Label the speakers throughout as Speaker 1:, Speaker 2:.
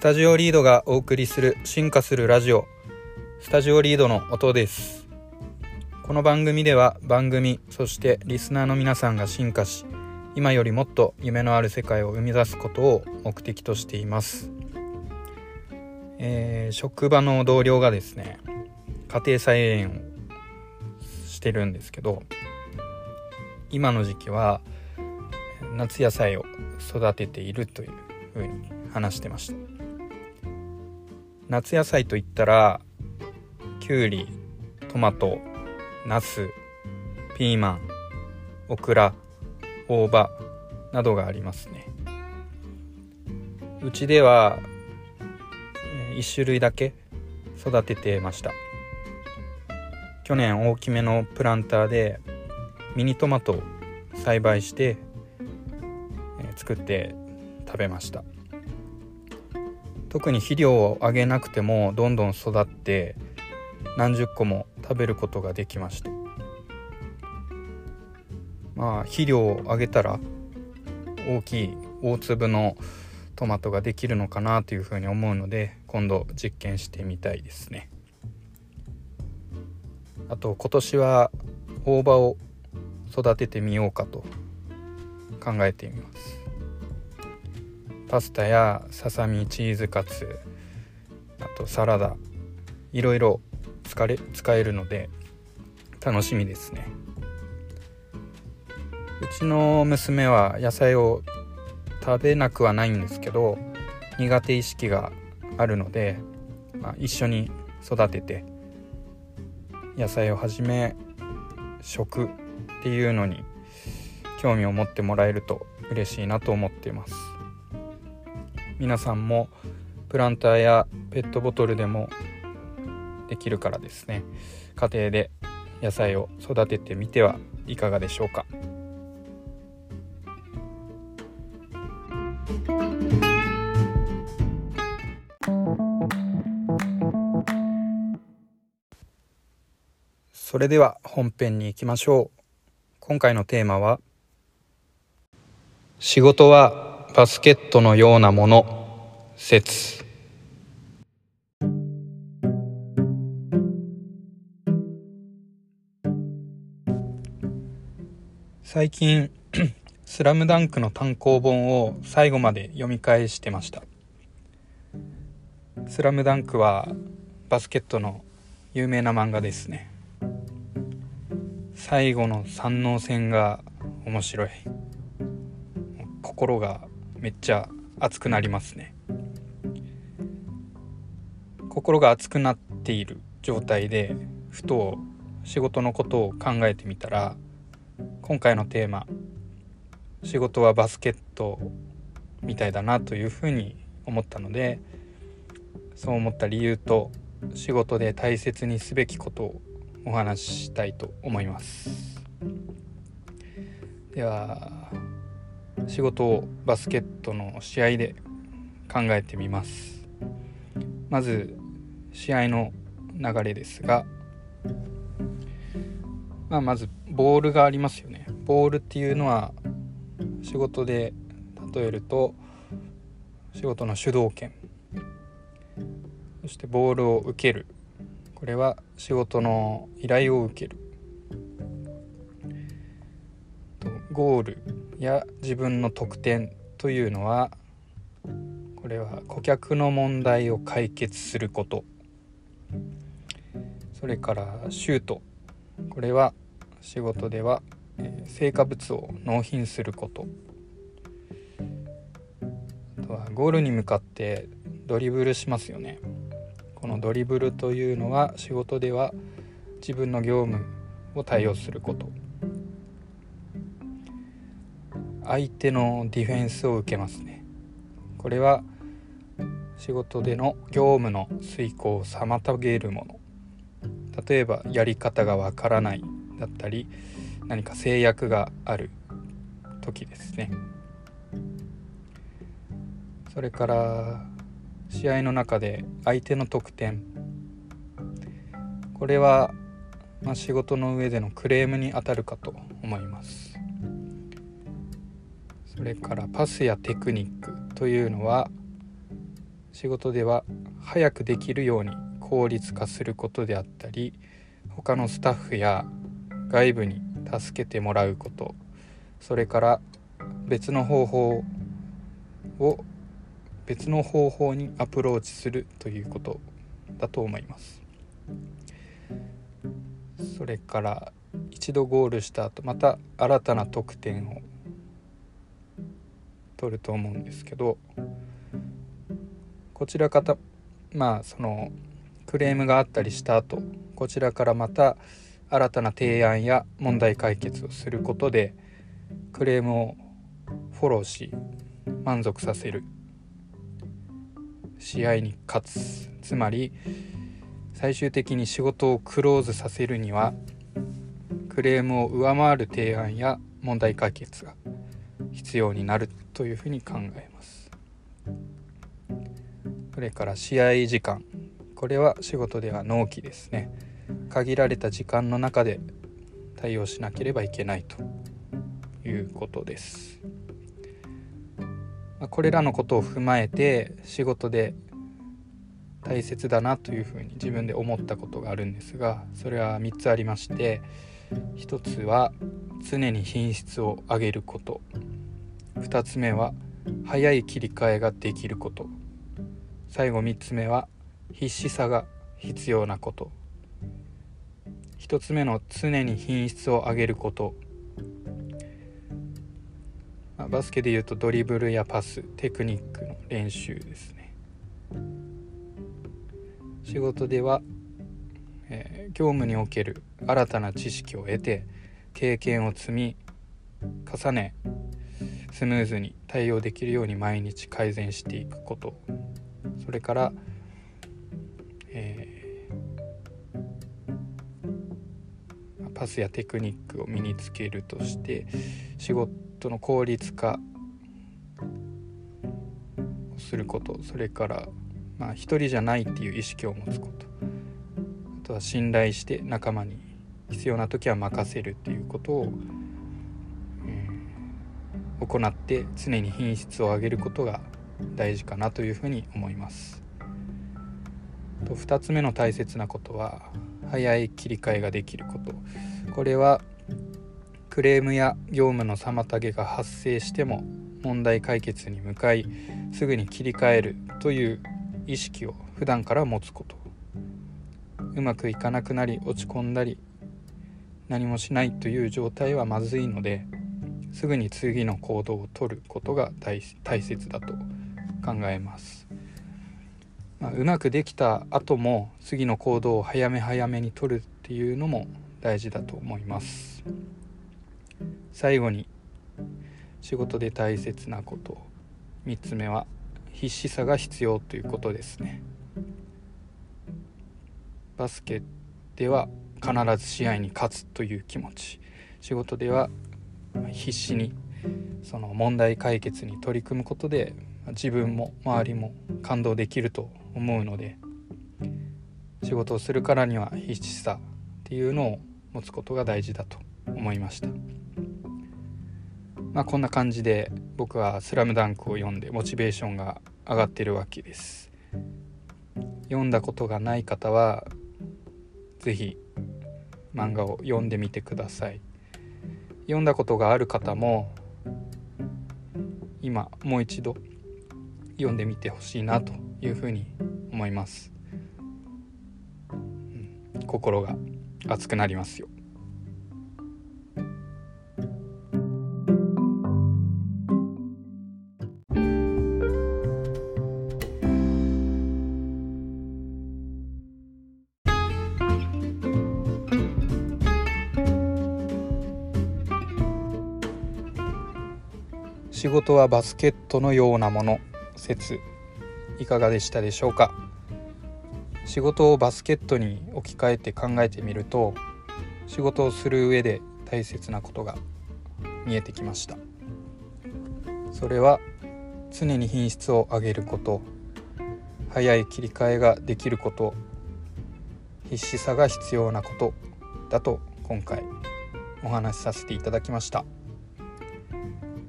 Speaker 1: スタジオリードがお送りする進化するラジオ。スタジオリードの音です。この番組では番組そしてリスナーの皆さんが進化し今よりもっと夢のある世界を生み出すことを目的としています、えー、職場の同僚がですね家庭菜園をしてるんですけど今の時期は夏野菜を育てているというふうに話してました。夏野菜といったらきゅうりトマトナスピーマンオクラ大葉などがありますね。うちでは1種類だけ育ててました。去年大きめのプランターでミニトマトを栽培して作って食べました。特に肥料をあげなくてもどんどん育って何十個も食べることができました。まあ肥料をあげたら大きい大粒のトマトができるのかなというふうに思うので今度実験してみたいですね。あと今年は大葉を育ててみようかと考えてみます。パスタやささみチーズカツあとサラダいろいろ使れ使えるので楽しみですね。うちの娘は野菜を食べなくはないんですけど苦手意識があるので、まあ、一緒に育てて野菜をはじめ食っていうのに興味を持ってもらえると嬉しいなと思っています。皆さんもプランターやペットボトルでもできるからですね。家庭で野菜を育ててみてはいかがでしょうか。それでは本編に行きましょう。今回のテーマは仕事はバスケットのようなもの。説。最近「スラムダンクの単行本を最後まで読み返してました「スラムダンクはバスケットの有名な漫画ですね。最後の三能戦が面白い。心がめっちゃ熱くなりますね。心が熱くなっている状態でふと仕事のことを考えてみたら今回のテーマ「仕事はバスケット」みたいだなというふうに思ったのでそう思った理由と仕事で大切にすべきことをお話ししたいと思います。では仕事をバスケットの試合で考えてみます。まず試合の流れですが、まあ、まずボールがありますよね。ボールっていうのは仕事で例えると仕事の主導権。そしてボールを受ける。これは仕事の依頼を受ける。ゴール。や自分の得点というのはこれは顧客の問題を解決すること。それからシュート。これは仕事では成果物を納品すること。あとはゴールに向かってドリブルしますよね。このドリブルというのは仕事では自分の業務を対応すること。相手のディフェンスを受けますね。これは仕事での業務の遂行を妨げるもの。例えばやり方がわからない。だったり何か制約がある。時ですね。それから試合の中で相手の得点。これは、まあ、仕事の上でのクレームにあたるかと思います。それからパスやテクニックというのは仕事では早くできるように効率化することであったり他のスタッフや外部に助けてもらうことそれから別の方法を別の方法にアプローチするということだと思います。それから一度ゴールした後また新たな得点を取ると思うんですけどこちら方まあそのクレームがあったりした後こちらからまた新たな提案や問題解決をすることでクレームをフォローし満足させる試合に勝つ。つまり最終的に仕事をクローズさせるにはクレームを上回る提案や問題解決が必要になるというふうに考えます。それから試合時間。これは仕事では納期ですね。限られた時間の中で対応しなければいけないということです。これらのことを踏まえて仕事で大切だなというふうに自分で思ったことがあるんですがそれは3つありまして1つは常に品質を上げること。2つ目は早い切り替えができること。最後3つ目は必死さが必要なこと。1つ目の常に品質を上げること。バスケでいうとドリブルやパス。テクニックの練習ですね。仕事では、えー、業務における新たな知識を得て経験を積み重ねスムーズに対応できるように毎日改善していくこと。それから、えー、パスやテクニックを身につけるとして仕事の効率化をすること。それからまあ一人じゃないっていう意識を持つこと。あとは信頼して仲間に必要な時は任せるっていうことを、行って常に品質を上げることが大事かなというふうに思います。2つ目の大切なことは早い切り替えができることこれはクレームや業務の妨げが発生しても問題解決に向かいすぐに切り替えるという意識を普段から持つことうまくいかなくなり落ち込んだり何もしないという状態はまずいのですぐに次の行動をとることが大切だと考えます、まあ、うまくできた後も次の行動を早め早めにとるっていうのも大事だと思います。最後に仕事で大切なこと3つ目は必死さが必要ということですね。バスケでは必ず試合に勝つという気持ち。仕事では必死にその問題解決に取り組むことで自分も周りも感動できると思うので仕事をするからには必死さっていうのを持つことが大事だと思いました。まあ、こんな感じで僕は「スラムダンクを読んでモチベーションが上がってるわけです読んだことがない方は是非漫画を読んでみてください読んだことがある方も今もう一度読んでみてほしいなというふうに思います、うん、心が熱くなりますよ。仕事はバスケットのようなもの。説いかがでしたでしょうか？仕事をバスケットに置き換えて考えてみると仕事をする上で大切なことが見えてきました。それは常に品質を上げること早い切り替えができること必死さが必要なことだと今回お話しさせていただきました。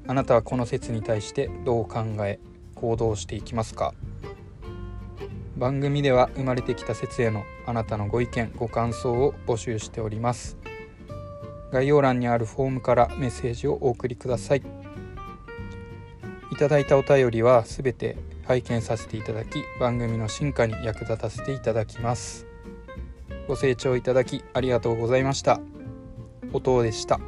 Speaker 1: あなたはこの説に対してどう考え行動していきますか？番組では生まれてきた説へのあなたのご意見ご感想を募集しております。概要欄にあるフォームからメッセージをお送りください。いただいたお便りはすべて拝見させていただき番組の進化に役立たせていただきます。ご清聴いただきありがとうございました。音でした。